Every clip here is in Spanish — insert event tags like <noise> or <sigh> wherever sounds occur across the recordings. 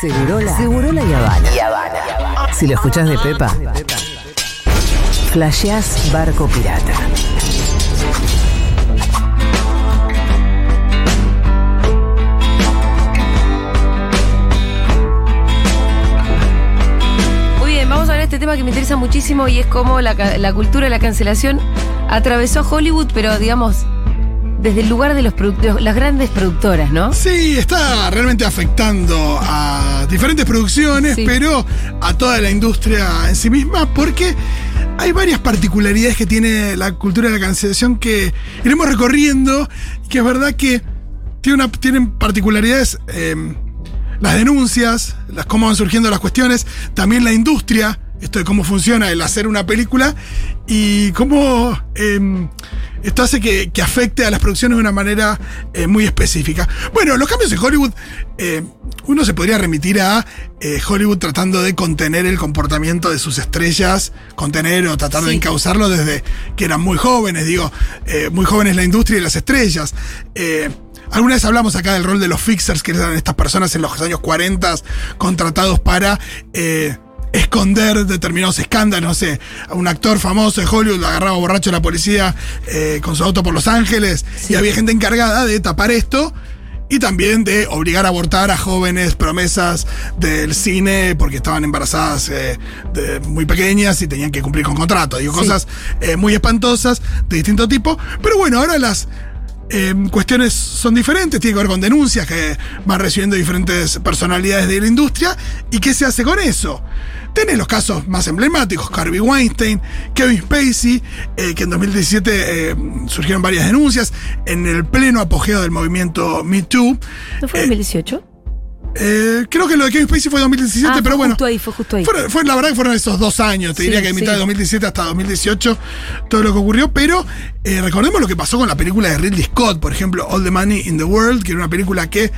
Segurola, Segurola y Habana. Si lo escuchás de Pepa, flasheás barco pirata. Muy bien, vamos a ver este tema que me interesa muchísimo y es cómo la cultura de la cancelación atravesó Hollywood, pero digamos, desde el lugar de los produc- las grandes productoras, ¿no? Sí, está realmente afectando a diferentes producciones, Sí. pero a toda la industria en sí misma, porque hay varias particularidades que tiene la cultura de la cancelación que iremos recorriendo, que es verdad que tiene una- tienen particularidades, eh, las denuncias, las, cómo van surgiendo las cuestiones, también la industria, esto de cómo funciona el hacer una película y cómo eh, esto hace que, que afecte a las producciones de una manera eh, muy específica. Bueno, los cambios en Hollywood, eh, uno se podría remitir a eh, Hollywood tratando de contener el comportamiento de sus estrellas, contener o tratar de encauzarlo desde que eran muy jóvenes, digo, muy jóvenes la industria y las estrellas. Alguna vez hablamos acá del rol de los fixers, que eran estas personas en los años 40 contratados para eh, esconder determinados escándalos. No sé, a un actor famoso de Hollywood lo agarraba borracho la policía eh, con su auto por Los Ángeles y había gente encargada de tapar esto. Y también de obligar a abortar a jóvenes promesas del cine porque estaban embarazadas eh, de- muy pequeñas y tenían que cumplir con contrato. Digo, Sí. cosas eh, muy espantosas de distinto tipo. Pero bueno, ahora las eh, cuestiones son diferentes, tiene que ver con denuncias que van recibiendo diferentes personalidades de la industria. ¿Y qué se hace con eso? Tenés los casos más emblemáticos, Harvey Weinstein, Kevin Spacey, eh, que en 2017 eh, surgieron varias denuncias en el pleno apogeo del movimiento Me Too. ¿No fue en 2018? Eh, creo que lo de Kevin Spacey fue 2017, Ah, pero fue bueno. justo ahí, fue justo ahí. Fue, fue- la verdad que fueron esos dos años, te Sí, diría que de mitad sí. de 2017 hasta 2018, todo lo que ocurrió, pero eh, recordemos lo que pasó con la película de Ridley Scott, por ejemplo, All the Money in the World, que era una película que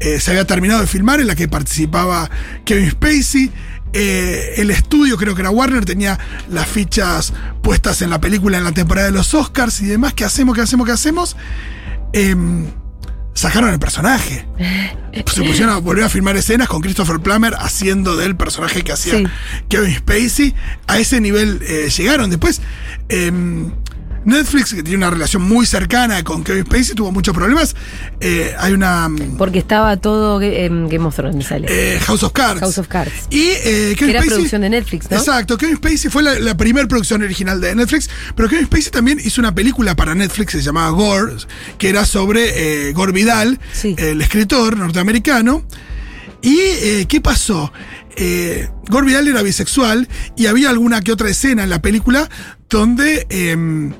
eh, se había terminado de filmar, en la que participaba Kevin Spacey. Eh, el estudio, creo que era Warner, tenía las fichas puestas en la película en la temporada de los Oscars y demás. ¿Qué hacemos? ¿Qué hacemos? ¿Qué hacemos? Em, sacaron el personaje. <laughs> Se pusieron a volver a filmar escenas con Christopher Plummer haciendo del personaje que hacía Sí. Kevin Spacey. A ese nivel eh, llegaron. Después, em, Netflix, que tiene una relación muy cercana con Kevin Spacey, tuvo muchos problemas. Eh, hay una mm, Porque estaba todo en Game of Thrones, sale. eh, House of Cards. House of Cards. Y eh, Kevin era Spacey- producción de Netflix, ¿no? Exacto, Kevin Spacey fue la, la primera producción original de Netflix, pero Kevin Spacey también hizo una película para Netflix que se llamaba Gore, que era sobre eh, Gore Vidal, Sí. el escritor norteamericano. ¿Y eh, qué pasó? Eh, Gore Vidal era bisexual y había alguna que otra escena en la película donde em,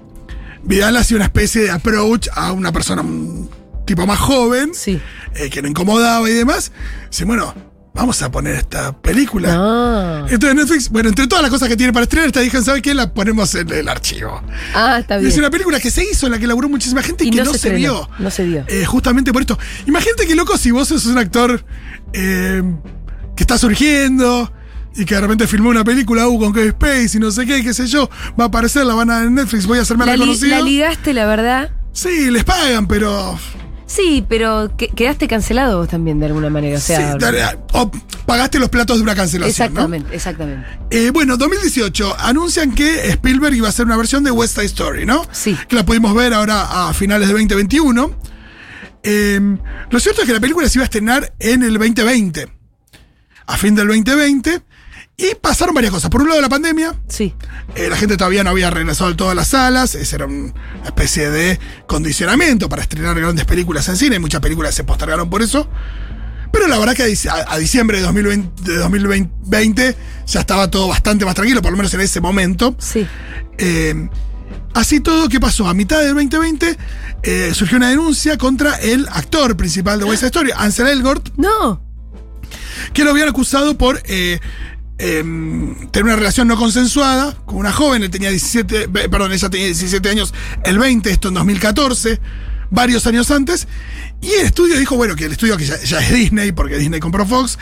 Vidal hacía una especie de approach a una persona un tipo más joven Sí. eh, que lo incomodaba y demás. Dice, bueno, vamos a poner esta película. Ah, Entonces Netflix, bueno, entre todas las cosas que tiene para estrenar, esta dijeron, ¿sabe qué? La ponemos en el archivo. ah está bien. es una película que se hizo, en la que laburó muchísima gente y, Y que no se vio. no se vio. Eh, justamente por esto. Imagínate que loco si vos sos un actor eh, que está surgiendo y que de repente filmó una película uh, con Kevin Space y no sé qué, qué sé yo, va a aparecer, la van a en Netflix, voy a hacerme La, la, conocida. la ligaste, la verdad. Sí, les pagan, pero Sí, pero que- quedaste cancelado vos también de alguna manera. O sea, sí, o pagaste los platos de una cancelación. ¿no? exactamente, exactamente. Eh, bueno, 2018, anuncian que Spielberg iba a hacer una versión de West Side Story, ¿no? Sí. Que la pudimos ver ahora a finales de 2021. Eh, lo cierto es que la película se iba a estrenar en el 2020, a fin del 2020, y pasaron varias cosas. Por un lado, la pandemia, Sí. eh, la gente todavía no había regresado de todas las salas, ese era un- una especie de condicionamiento para estrenar grandes películas en cine, muchas películas se postergaron por eso. Pero la verdad que a, dic- a- a diciembre de 2020, de 2020 ya estaba todo bastante más tranquilo, por lo menos en ese momento. Sí. Eh, así todo, ¿qué pasó? A mitad del 2020 eh, surgió una denuncia contra el actor principal de West Story, Ansel Elgort, No. que lo habían acusado por eh, em, tener una relación no consensuada con una joven, él tenía 17, ve- perdón, ella tenía 17 años, el 20, esto en 2014, varios años antes, y el estudio dijo, bueno, que el estudio que ya, ya es Disney, porque Disney compró Fox,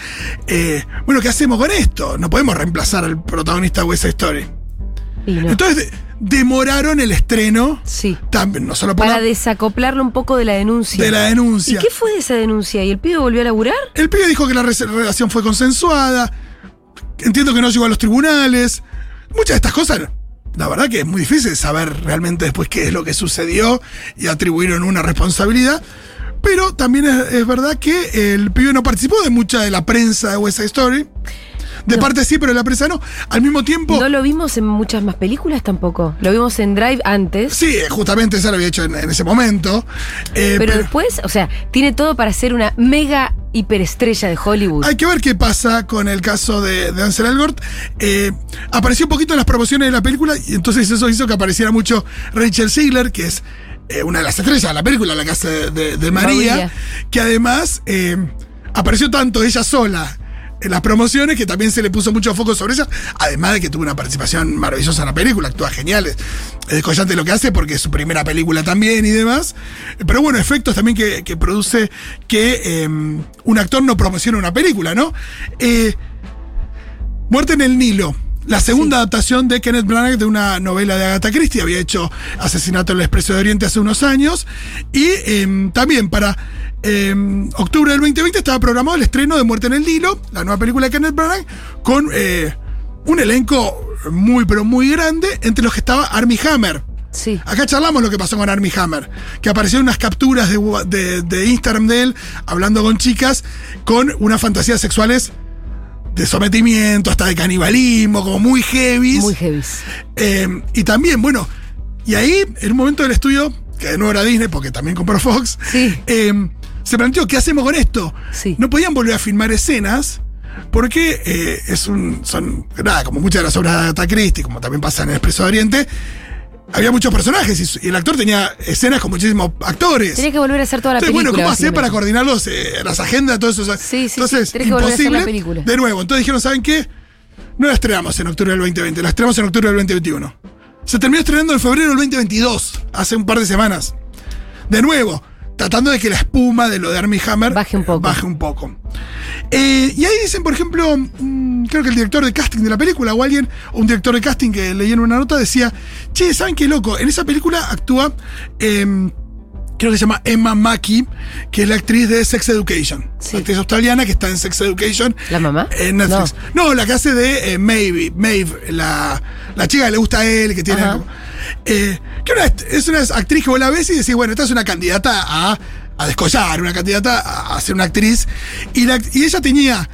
eh, bueno, ¿qué hacemos con esto? No podemos reemplazar al protagonista de West Story. Y no. Entonces de- demoraron el estreno. Sí. También, no solo Para la- desacoplarlo un poco de la denuncia. de la denuncia. ¿Y qué fue de esa denuncia? ¿Y el pibe volvió a laburar? El pibe dijo que la re- relación fue consensuada. Entiendo que no llegó a los tribunales. Muchas de estas cosas, la verdad que es muy difícil saber realmente después qué es lo que sucedió y atribuyeron una responsabilidad. Pero también es, verdad que el pibe no participó de mucha de la prensa de West Side Story. De No. parte sí, pero la prensa no. Al mismo tiempo. No lo vimos en muchas más películas tampoco. Lo vimos en Drive antes. Sí, justamente eso lo había hecho en, en ese momento. Eh, pero, después, o sea, tiene todo para ser una mega hiperestrella de Hollywood. Hay que ver qué pasa con el caso de, de Ansel Elgort. Eh, apareció un poquito en las promociones de la película y entonces eso hizo que apareciera mucho Rachel Ziegler, que es eh, una de las estrellas de la película, la casa de, de- de María, María. que además eh, apareció tanto ella sola las promociones que también se le puso mucho foco sobre ella, además de que tuvo una participación maravillosa en la película, actúa genial, es es descollante lo que hace porque es su primera película también y demás, pero bueno, efectos también que, que produce que eh, un actor no promociona una película, ¿no? Eh, Muerte en el Nilo. La segunda adaptación de Kenneth Branagh de una novela de Agatha Christie. Había hecho Asesinato en el Expreso de Oriente hace unos años. Y eh, también para eh, octubre del 2020 estaba programado el estreno de Muerte en el Nilo, la nueva película de Kenneth Branagh, con eh, un elenco muy, pero muy grande, entre los que estaba Armie Hammer. Sí. Acá charlamos lo que pasó con Armie Hammer, que aparecieron unas capturas de- de Instagram de él hablando con chicas con unas fantasías sexuales de sometimiento, hasta de canibalismo, como muy heavy. Muy heavy. Eh, y también, bueno, y ahí, en un momento del estudio, que de nuevo era Disney, porque también compró Fox, Sí. eh, se planteó, ¿qué hacemos con esto? Sí. No podían volver a filmar escenas, porque eh, es un, son, nada, como muchas de las obras de Agatha Christie, como también pasa en El Expreso de Oriente, había muchos personajes y, el actor tenía escenas con muchísimos actores. Tenés que volver a hacer toda la Entonces, película. bueno, ¿cómo hacer para coordinar los, eh, las agendas, todo eso? Sí, sí, Entonces, sí, que a hacer imposible. la película. De nuevo, entonces dijeron, ¿saben qué? No la estrenamos en octubre del 2020, la estrenamos en octubre del 2021. Se terminó estrenando en febrero del 2022, hace un par de semanas. De nuevo, tratando de que la espuma de lo de Armie Hammer Baje un poco. Baje un poco. Eh, y ahí dicen, por ejemplo, mm, creo que el director de casting de la película o alguien, o un director de casting que leí en una nota decía, che, ¿saben qué loco? En esa película actúa, em, creo que se llama Emma Mackey, que es la actriz de Sex Education. Sí. Actriz australiana que está en Sex Education. ¿La mamá? En Netflix. No, la que hace de eh, Maeve, Maeve la, la chica que le gusta a él, que tiene... Como- eh, que una- es una actriz que vos la ves y decís, bueno, esta es una candidata a, a descollar, una candidata a, a ser una actriz. Y, la- y ella tenía,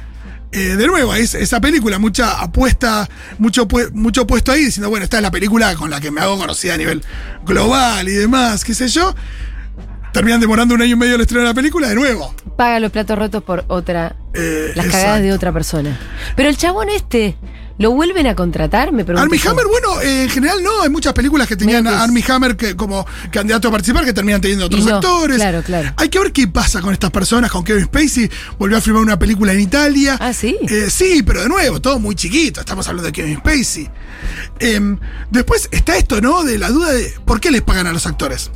eh, de nuevo, es- esa película, mucha apuesta, mucho, mucho puesto ahí, diciendo, bueno, esta es la película con la que me hago conocida a nivel global y demás, qué sé yo. Terminan demorando un año y medio el estreno de la película, de nuevo. Paga los platos rotos por otra. Eh, Las cagadas de otra persona. Pero el chabón este, ¿lo vuelven a contratar? Me pregunto. Armie. Hammer, bueno, eh, en general no, hay muchas películas que tenían a Armie Hammer que, como candidato a participar que terminan teniendo otros no, actores. claro, claro. Hay que ver qué pasa con estas personas, con Kevin Spacey, volvió a filmar una película en Italia. Ah, ¿sí? Eh, sí, pero de nuevo, todo muy chiquito, estamos hablando de Kevin Spacey. Em, después está esto, ¿no? De la duda de por qué les pagan a los actores.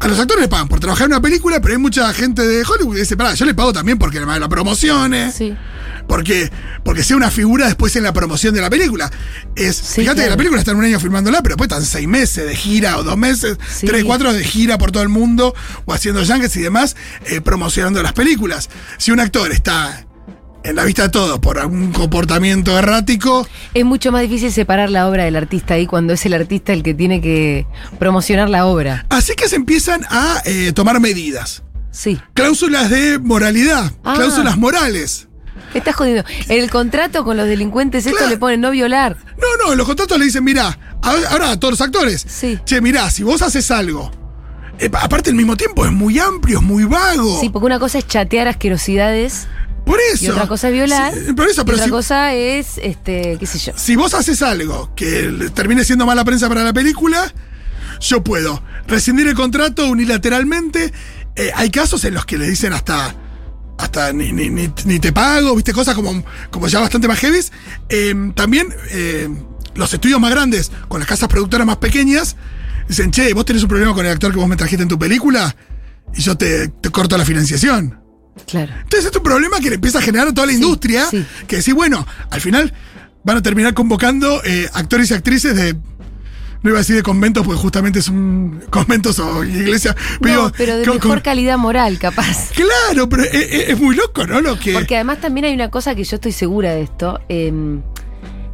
A los actores les pagan por trabajar en una película, pero hay mucha gente de Hollywood que dice, pará, yo le pago también porque me la promocione. Sí. Porque, porque sea una figura después en la promoción de la película. Es, Sí, fíjate que la película está en un año filmándola, pero después están seis meses de gira o dos meses, Sí. tres, cuatro de gira por todo el mundo o haciendo yankees y demás, eh, promocionando las películas. Si un actor está en la vista de todos por algún comportamiento errático, Es mucho más difícil separar la obra del artista ahí cuando es el artista el que tiene que promocionar la obra. así que se empiezan a eh, tomar medidas. Sí. Cláusulas de moralidad, Ah. cláusulas morales. ¿Qué estás jodiendo? En el contrato con los delincuentes esto Claro. le ponen no violar. No, no, en los contratos le dicen, mira, ahora a todos los actores, Sí. che, mirá, si vos haces algo, eh, aparte al mismo tiempo es muy amplio, es muy vago. Sí, porque una cosa es chatear asquerosidades por eso. y otra cosa es violar. Sí, por eso, y otra si, cosa es, este, qué sé yo. si vos haces algo que termine siendo mala prensa para la película, yo puedo rescindir el contrato unilateralmente. Eh, hay casos en los que le dicen hasta. Hasta ni, ni- ni- ni te pago, viste, cosas como, como ya bastante más heavy. también eh, los estudios más grandes, con las casas productoras más pequeñas, dicen, che, vos tenés un problema con el actor que vos me trajiste en tu película y yo te, te corto la financiación. Claro. Entonces, este es un problema que le empieza a generar a toda la Sí, industria. sí. Que decir, bueno, al final, van a terminar convocando eh, actores y actrices de. No iba a decir de conventos, porque justamente son <laughs> conventos o iglesias. No, pero de con- mejor con- calidad moral, capaz. Claro, pero es, es- es muy loco, ¿no? Lo que. Porque además también hay una cosa que yo estoy segura de esto. eh,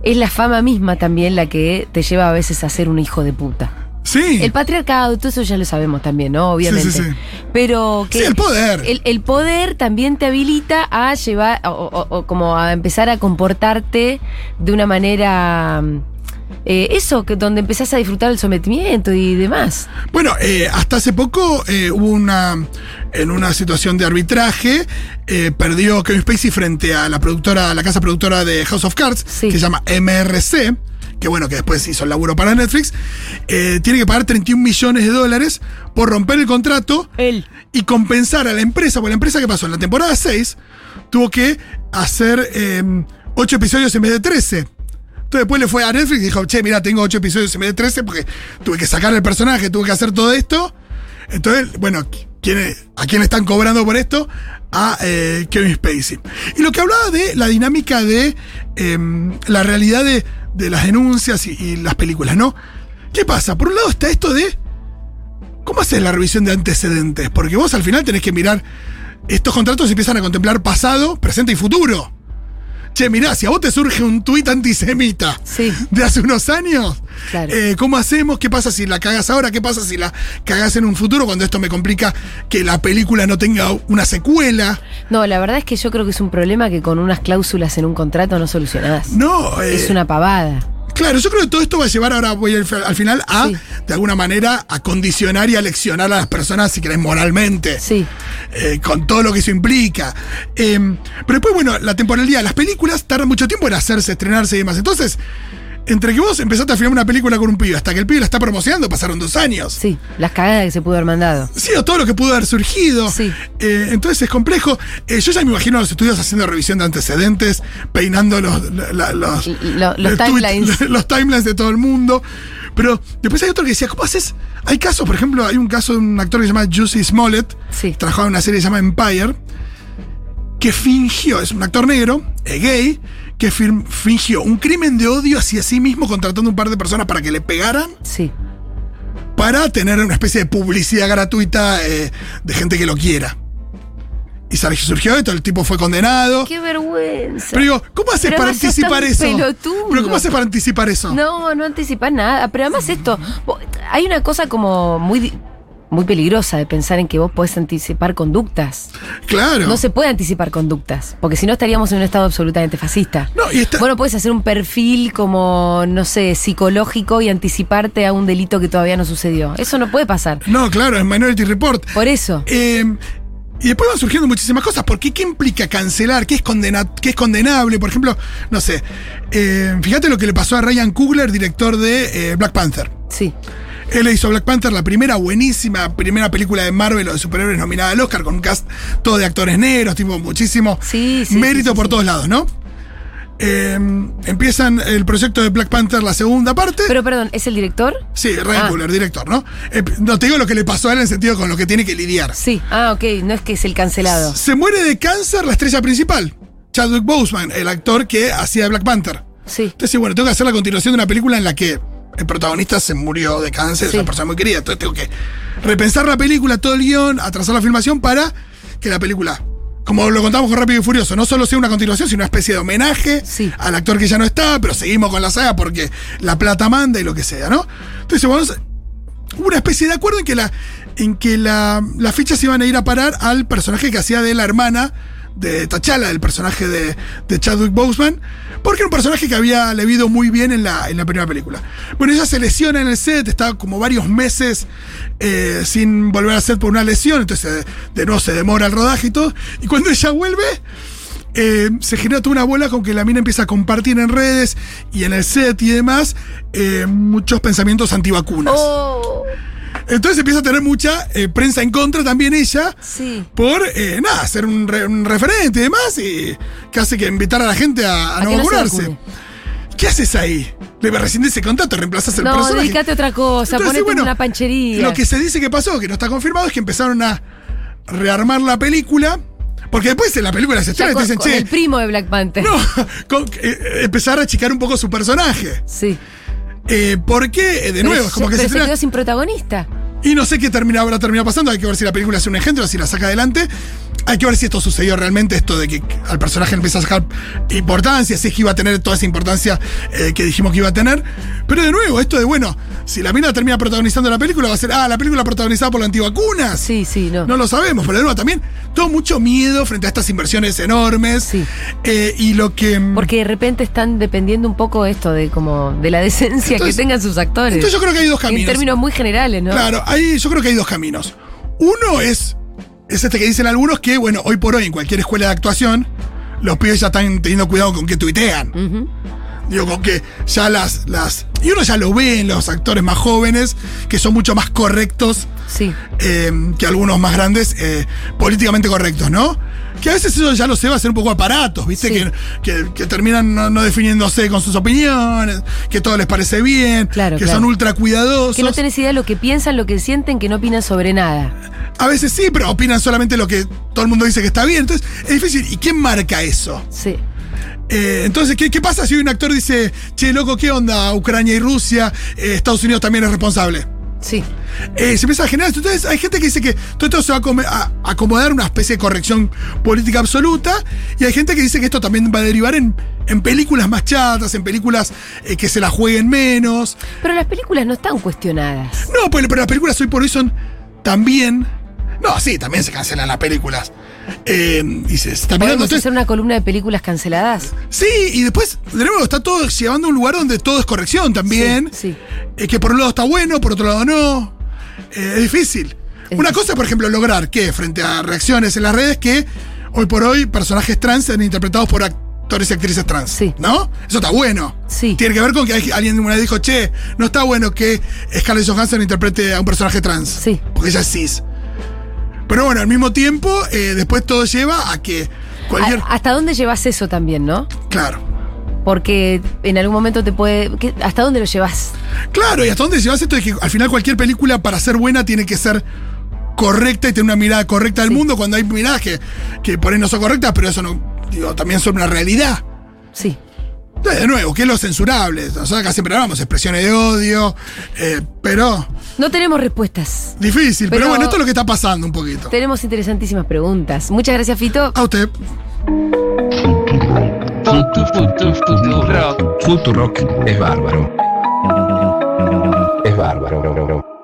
es la fama misma también la que te lleva a veces a ser un hijo de puta. Sí. El patriarcado, todo eso ya lo sabemos también, ¿no? Obviamente. Sí, sí, sí. Pero que Sí, el poder. El, el poder también te habilita a llevar, o, o- o como a empezar a comportarte de una manera. eh, eso, que donde empezás a disfrutar el sometimiento y demás. Bueno, eh, hasta hace poco eh, hubo una. En una situación de arbitraje, eh, perdió Kevin Spacey frente a la productora, la casa productora de House of Cards, Sí. que se llama MRC, que bueno, que después hizo el laburo para Netflix. eh, tiene que pagar 31 millones de dólares por romper el contrato Él. y compensar a la empresa, porque la empresa que pasó en la temporada 6 tuvo que hacer 8 episodios en vez de 13. Entonces después le fue a Netflix y dijo, che, mira, tengo 8 episodios en vez de 13 porque tuve que sacar el personaje, tuve que hacer todo esto. Entonces, bueno, ¿quién- ¿a quién están cobrando por esto? A eh, Kevin Spacey. Y lo que hablaba de la dinámica de em, la realidad de, de las denuncias y, y las películas, ¿no? ¿Qué pasa? Por un lado está esto de ¿Cómo haces la revisión de antecedentes? Porque vos al final tenés que mirar. Estos contratos empiezan a contemplar pasado, presente y futuro. Che, mirá, si a vos te surge un tuit antisemita Sí. de hace unos años, Claro. eh, ¿cómo hacemos? ¿Qué pasa si la cagas ahora? ¿Qué pasa si la cagas en un futuro cuando esto me complica que la película no tenga una secuela? No, la verdad es que yo creo que es un problema que con unas cláusulas en un contrato no solucionás. No, eh, Es una pavada. Claro, yo creo que todo esto va a llevar ahora, voy al, al final, a, Sí. de alguna manera, a condicionar y a leccionar a las personas, si querés, moralmente. Sí. eh, con todo lo que eso implica. Eh, pero después, bueno, la temporalidad, las películas tardan mucho tiempo en hacerse, estrenarse y demás. Entonces, entre que vos empezaste a filmar una película con un pibe hasta que el pibe la está promocionando, pasaron dos años. Sí, las cagadas que se pudo haber mandado. Sí, o todo lo que pudo haber surgido. Sí. Eh, entonces es complejo. Eh, yo ya me imagino a los estudios haciendo revisión de antecedentes, peinando los, la- los, timelines. <laughs> los timelines de todo el mundo. Pero después hay otro que decía, ¿cómo haces? Hay casos, por ejemplo, hay un caso de un actor que se llama Juicy Smollett, Sí. trabajaba en una serie que se llama Empire, que fingió, es un actor negro, es gay, que fingió un crimen de odio hacia sí mismo contratando un par de personas para que le pegaran Sí. para tener una especie de publicidad gratuita eh, de gente que lo quiera. Y sal- surgió esto, el tipo fue condenado. Qué vergüenza. Pero digo, ¿cómo haces Pero para anticipar eso? pelotudo. Pero ¿cómo haces para anticipar eso? No, no anticipás nada. Pero además esto, hay una cosa como muy, muy peligrosa de pensar en que vos podés anticipar conductas. Claro. No se puede anticipar conductas, porque si no estaríamos en un estado absolutamente fascista. No, y está- Bueno, puedes hacer un perfil como, no sé, psicológico y anticiparte a un delito que todavía no sucedió. Eso no puede pasar. No, claro, es Minority Report. Por eso. Eh, y después van surgiendo muchísimas cosas. ¿Por qué? ¿Qué implica cancelar? ¿Qué es, condena- qué es condenable? Por ejemplo, no sé. eh, fíjate lo que le pasó a Ryan Coogler, director de eh, Black Panther. Sí. Él le hizo Black Panther la primera buenísima, primera película de Marvel o de superhéroes nominada al Oscar con un cast todo de actores negros, tipo muchísimo Sí, sí, mérito sí, por todos lados, ¿no? Eh, empiezan el proyecto de Black Panther, la segunda parte. Pero perdón, ¿es el director? sí, Ryan Ah. Coogler, director, ¿no? Eh, no te digo lo que le pasó a él en el sentido con lo que tiene que lidiar. Sí. Ah, ok, no es que es el cancelado. Se muere de cáncer la estrella principal, Chadwick Boseman, el actor que hacía Black Panther. Sí. Entonces, bueno, tengo que hacer la continuación de una película en la que el protagonista se murió de cáncer, es una persona muy querida. Entonces tengo que repensar la película, todo el guion, atrasar la filmación para que la película, como lo contamos con Rápido y Furioso, no solo sea una continuación, sino una especie de homenaje Sí. al actor que ya no está, pero seguimos con la saga porque la plata manda y lo que sea, ¿no? Entonces, vamos, hubo una especie de acuerdo en que la en que la, las fichas iban a ir a parar al personaje que hacía de la hermana de T'Challa, del personaje de, Chadwick Boseman, porque era un personaje que había leído muy bien en la, en la primera película. Bueno, ella se lesiona en el set, está como varios meses eh, sin volver a set por una lesión, entonces de, de nuevo se demora el rodaje y todo, y cuando ella vuelve, eh, se genera toda una bola con que la mina empieza a compartir en redes y en el set y demás eh, muchos pensamientos antivacunas. Oh, Entonces empieza a tener mucha eh, prensa en contra también ella sí. por, eh, nada, ser un, re- un referente y demás y casi que invitar a la gente a, a A no no vacunarse. ¿Qué haces ahí? Le rescindes ese contrato, reemplazas el No, personaje. dedicate a otra cosa, Entonces, ponete bueno, una panchería. Lo que se dice que pasó, que no está confirmado, es que empezaron a rearmar la película Porque después en la película se estrena y te dicen, con che, el primo de Black Panther. <laughs> no, con- eh, empezar a achicar un poco su personaje. Sí. Eh, porque, eh, de nuevo, es como que se se quedó sin protagonista. Y no sé qué termina, habrá terminado pasando. Hay que ver si la película hace un engendro, si la saca adelante. Hay que ver si esto sucedió realmente, esto de que al personaje empieza a sacar importancia, si es que iba a tener toda esa importancia eh, que dijimos que iba a tener. Pero de nuevo, esto de, bueno, si la mina termina protagonizando la película, va a ser, ah, la película protagonizada por la antivacunas. Sí, sí, no. No lo sabemos, pero de nuevo también todo mucho miedo frente a estas inversiones enormes. Sí. Eh, y lo que. Porque de repente están dependiendo un poco esto de como de la decencia Entonces- que tengan sus actores. Entonces yo creo que hay dos en caminos. términos muy generales, ¿no? Claro, ahí yo creo que hay dos caminos. Uno es, es este que dicen algunos que, bueno, hoy por hoy en cualquier escuela de actuación, los pibes ya están teniendo cuidado con que tuitean. Digo, con que ya las, las. Y uno ya lo ve en los actores más jóvenes, que son mucho más correctos Sí. eh, que algunos más grandes, eh, políticamente correctos, ¿no? Que a veces eso ya lo se va a hacer un poco aparatos, ¿viste? Sí. Que, que- que terminan no, no definiéndose con sus opiniones, que todo les parece bien, Claro, que claro. son ultra cuidadosos. Que no tenés idea de lo que piensan, lo que sienten, que no opinan sobre nada. A veces sí, pero opinan solamente lo que todo el mundo dice que está bien. Entonces, es difícil. ¿Y quién marca eso? Sí. Eh, entonces, ¿qué, qué pasa si un actor dice, che, loco, ¿qué onda? Ucrania y Rusia, eh, Estados Unidos también es responsable. Sí. Eh, se empieza a generar esto. Entonces, hay gente que dice que todo esto se va a, acomodar una especie de corrección política absoluta. Y hay gente que dice que esto también va a derivar en, en películas más chatas, en películas eh, que se la jueguen menos. Pero las películas no están cuestionadas. No, pero, pero las películas hoy por hoy son también. No, sí, también se cancelan las películas. Eh, se está mirando. ¿Podemos Entonces, hacer una columna de películas canceladas? sí, y después, de nuevo, está todo llevando a un lugar donde todo es corrección también. Sí. sí. Eh, que por un lado está bueno, por otro lado no. Eh, es difícil. Es Una difícil. cosa, por ejemplo, lograr que frente a reacciones en las redes que hoy por hoy personajes trans sean interpretados por actores y actrices trans. Sí. ¿No? Eso está bueno. Sí. Tiene que ver con que hay- alguien una vez dijo, che, no está bueno que Scarlett Johansson interprete a un personaje trans. Sí. Porque ella es cis. Pero bueno, al mismo tiempo, eh, después todo lleva a que cualquier. ¿Hasta dónde llevas eso también, no? Claro. Porque en algún momento te puede. ¿qué- ¿Hasta dónde lo llevas? Claro, y hasta dónde llevas esto de que al final cualquier película para ser buena tiene que ser correcta y tener una mirada correcta del Sí. mundo cuando hay miradas que, que por ahí no son correctas, pero eso no, digo, también son una realidad. Sí. Entonces, de nuevo, ¿qué es lo censurable? Nosotros acá siempre hablamos expresiones de odio, eh, pero No tenemos respuestas. difícil. Pero, Pero- bueno, esto es lo que está pasando un poquito. Tenemos interesantísimas preguntas. Muchas gracias, Fito. A usted. Futurock es bárbaro. Es bárbaro.